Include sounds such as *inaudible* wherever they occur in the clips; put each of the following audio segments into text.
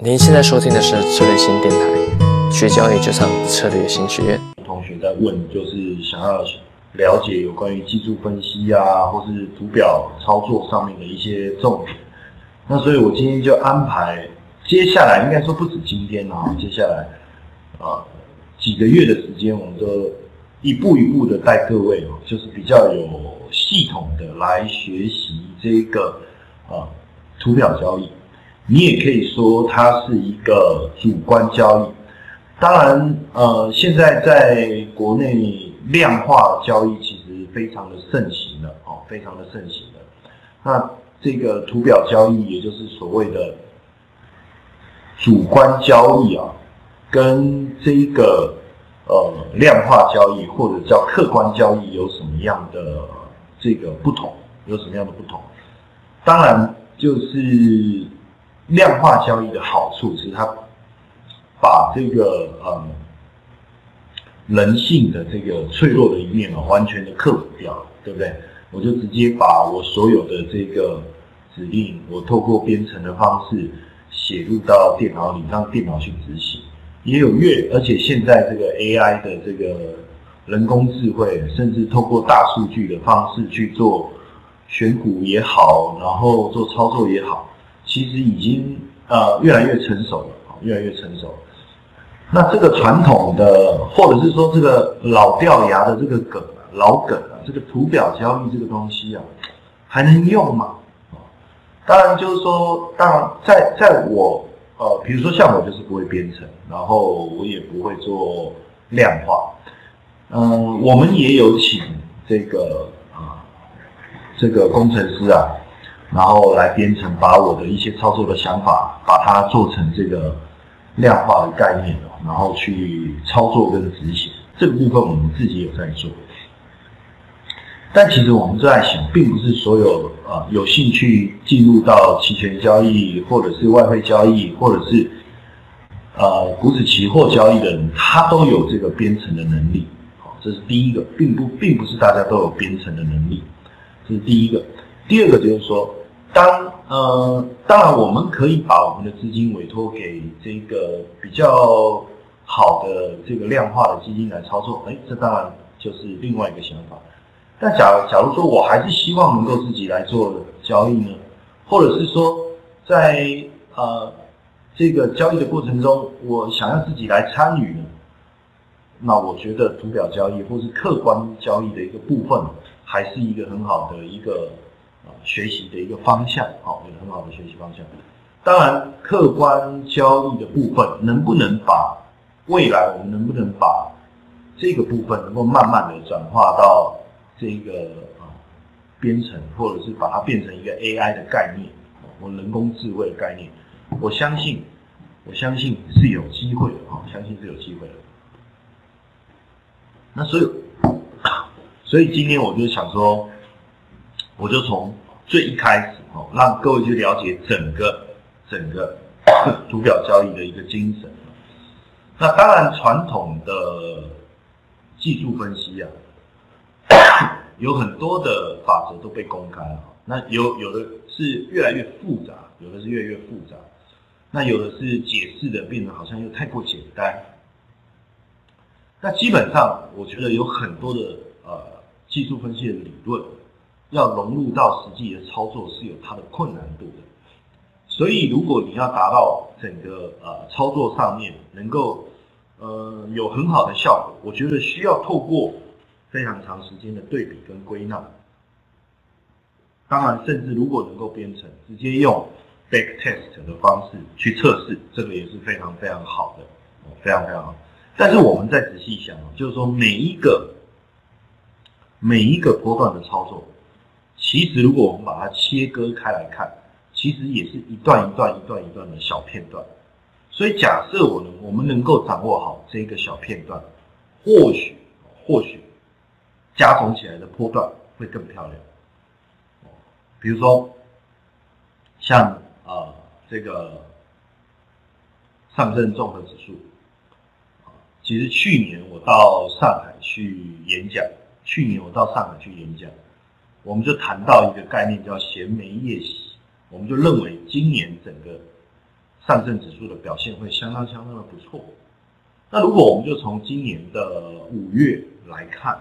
您现在收听的是策略新电台，学交易就上策略新学院。同学在问，就是想要了解有关于技术分析啊，或是图表操作上面的一些重点。那所以我今天就安排，接下来应该说不止今天啊，接下来啊几个月的时间，我们都一步一步的带各位哦，就是比较有系统的来学习这个啊图表交易。你也可以说它是一个主观交易。当然，呃，现在在国内量化交易其实非常的盛行了，哦，非常的盛行了。那这个图表交易，也就是所谓的主观交易啊，跟这一个呃量化交易或者叫客观交易有什么样的这个不同？有什么样的不同？当然就是。量化交易的好处是它把这个呃人性的这个脆弱的一面啊，完全的克服掉了，对不对？我就直接把我所有的这个指令，我透过编程的方式写入到电脑里，让电脑去执行。也有越，而且现在这个 AI 的这个人工智慧，甚至透过大数据的方式去做选股也好，然后做操作也好。其实已经呃越来越成熟了，越来越成熟。那这个传统的，或者是说这个老掉牙的这个梗啊，老梗啊，这个图表交易这个东西啊，还能用吗？当然就是说，当然在在我呃，比如说像我就是不会编程，然后我也不会做量化。嗯，我们也有请这个啊，这个工程师啊。然后来编程，把我的一些操作的想法，把它做成这个量化的概念然后去操作跟执行。这个部分我们自己有在做。但其实我们在想，并不是所有呃有兴趣进入到期权交易，或者是外汇交易，或者是呃股指期货交易的人，他都有这个编程的能力。好，这是第一个，并不并不是大家都有编程的能力，这是第一个。第二个就是说。当呃，当然我们可以把我们的资金委托给这个比较好的这个量化的基金来操作，哎，这当然就是另外一个想法。但假假如说我还是希望能够自己来做交易呢，或者是说在呃这个交易的过程中，我想要自己来参与呢，那我觉得图表交易或是客观交易的一个部分，还是一个很好的一个。学习的一个方向，好，有很好的学习方向。当然，客观交易的部分，能不能把未来我们能不能把这个部分能够慢慢的转化到这个啊编程，或者是把它变成一个 AI 的概念，或人工智慧的概念，我相信，我相信是有机会的，啊，相信是有机会的。那所以，*coughs* 所以今天我就想说。我就从最一开始哦，让各位去了解整个整个 *coughs* 图表交易的一个精神。那当然，传统的技术分析啊，*coughs* 有很多的法则都被公开了。那有有的是越来越复杂，有的是越来越复杂。那有的是解释的变得好像又太过简单。那基本上，我觉得有很多的呃技术分析的理论。要融入到实际的操作是有它的困难度的，所以如果你要达到整个呃操作上面能够呃有很好的效果，我觉得需要透过非常长时间的对比跟归纳。当然，甚至如果能够编程，直接用 back test 的方式去测试，这个也是非常非常好的，非常非常好。但是我们再仔细想，就是说每一个每一个波段的操作。其实，如果我们把它切割开来看，其实也是一段一段、一段一段的小片段。所以，假设我能，我们能够掌握好这个小片段，或许，或许加总起来的波段会更漂亮。比如说，像啊，这个上证综合指数，其实去年我到上海去演讲，去年我到上海去演讲。我们就谈到一个概念叫衔枚夜袭，我们就认为今年整个上证指数的表现会相当相当的不错。那如果我们就从今年的五月来看，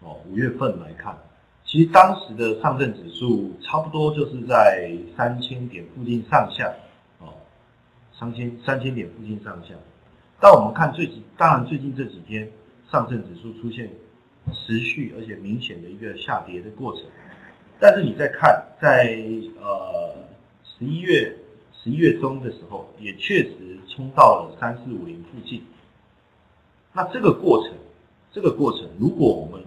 哦，五月份来看，其实当时的上证指数差不多就是在三千点附近上下，哦，三千三千点附近上下。但我们看最近，当然最近这几天上证指数出现持续而且明显的一个下跌的过程。但是你再看，在呃十一月十一月中的时候，也确实冲到了三四五零附近。那这个过程，这个过程，如果我们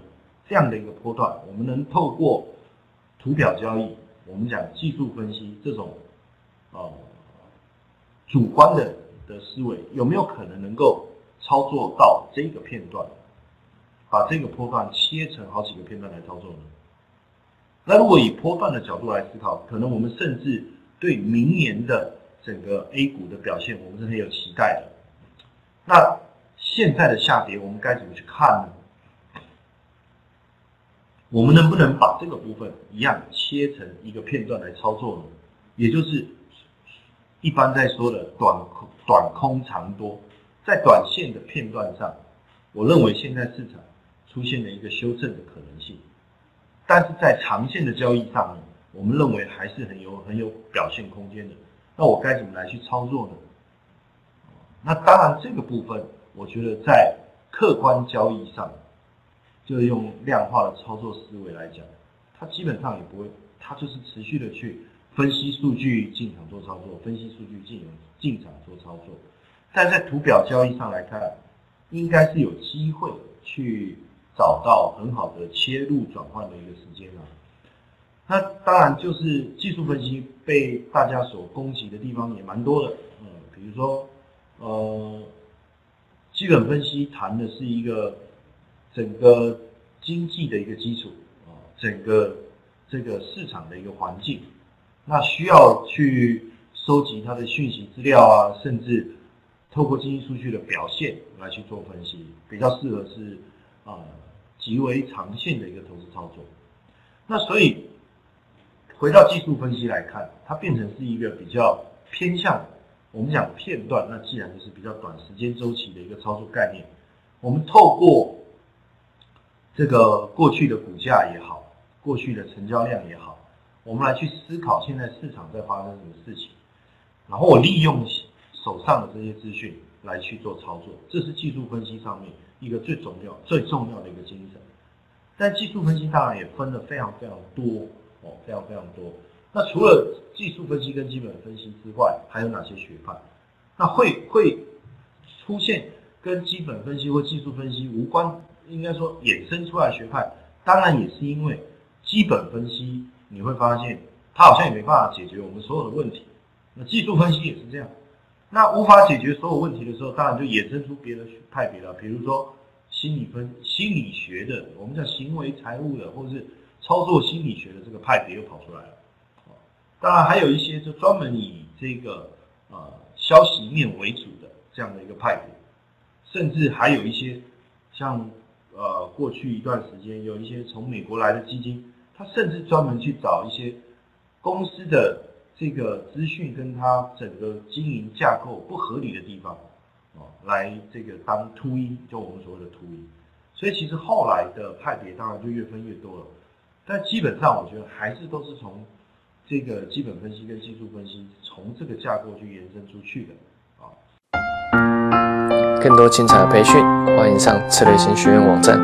这样的一个波段，我们能透过图表交易，我们讲技术分析这种呃主观的的思维，有没有可能能够操作到这个片段，把这个波段切成好几个片段来操作呢？那如果以波段的角度来思考，可能我们甚至对明年的整个 A 股的表现，我们是很有期待的。那现在的下跌，我们该怎么去看呢？我们能不能把这个部分一样切成一个片段来操作呢？也就是一般在说的短空、短空长多，在短线的片段上，我认为现在市场出现了一个修正的可能性，但是在长线的交易上呢，我们认为还是很有很有表现空间的。那我该怎么来去操作呢？那当然这个部分。我觉得在客观交易上，就是用量化的操作思维来讲，它基本上也不会，它就是持续的去分析数据进场做操作，分析数据进进场做操作。但在图表交易上来看，应该是有机会去找到很好的切入转换的一个时间啊。那当然就是技术分析被大家所攻击的地方也蛮多的，嗯，比如说呃。基本分析谈的是一个整个经济的一个基础啊，整个这个市场的一个环境，那需要去收集它的讯息资料啊，甚至透过经济数据的表现来去做分析，比较适合是啊极为长线的一个投资操作。那所以回到技术分析来看，它变成是一个比较偏向。我们讲片段，那既然就是比较短时间周期的一个操作概念，我们透过这个过去的股价也好，过去的成交量也好，我们来去思考现在市场在发生什么事情，然后我利用手上的这些资讯来去做操作，这是技术分析上面一个最重要、最重要的一个精神。但技术分析当然也分的非常非常多哦，非常非常多。那除了技术分析跟基本分析之外，还有哪些学派？那会会出现跟基本分析或技术分析无关，应该说衍生出来学派，当然也是因为基本分析你会发现它好像也没办法解决我们所有的问题。那技术分析也是这样，那无法解决所有问题的时候，当然就衍生出别的派别了，比如说心理分心理学的，我们叫行为财务的，或者是操作心理学的这个派别又跑出来了。当然，还有一些就专门以这个呃消息面为主的这样的一个派别，甚至还有一些像呃过去一段时间有一些从美国来的基金，他甚至专门去找一些公司的这个资讯跟它整个经营架构不合理的地方，哦，来这个当秃鹰，就我们所谓的秃鹰。所以其实后来的派别当然就越分越多了，但基本上我觉得还是都是从。这个基本分析跟技术分析，从这个架构去延伸出去的啊。更多精彩的培训，欢迎上策略型学院网站。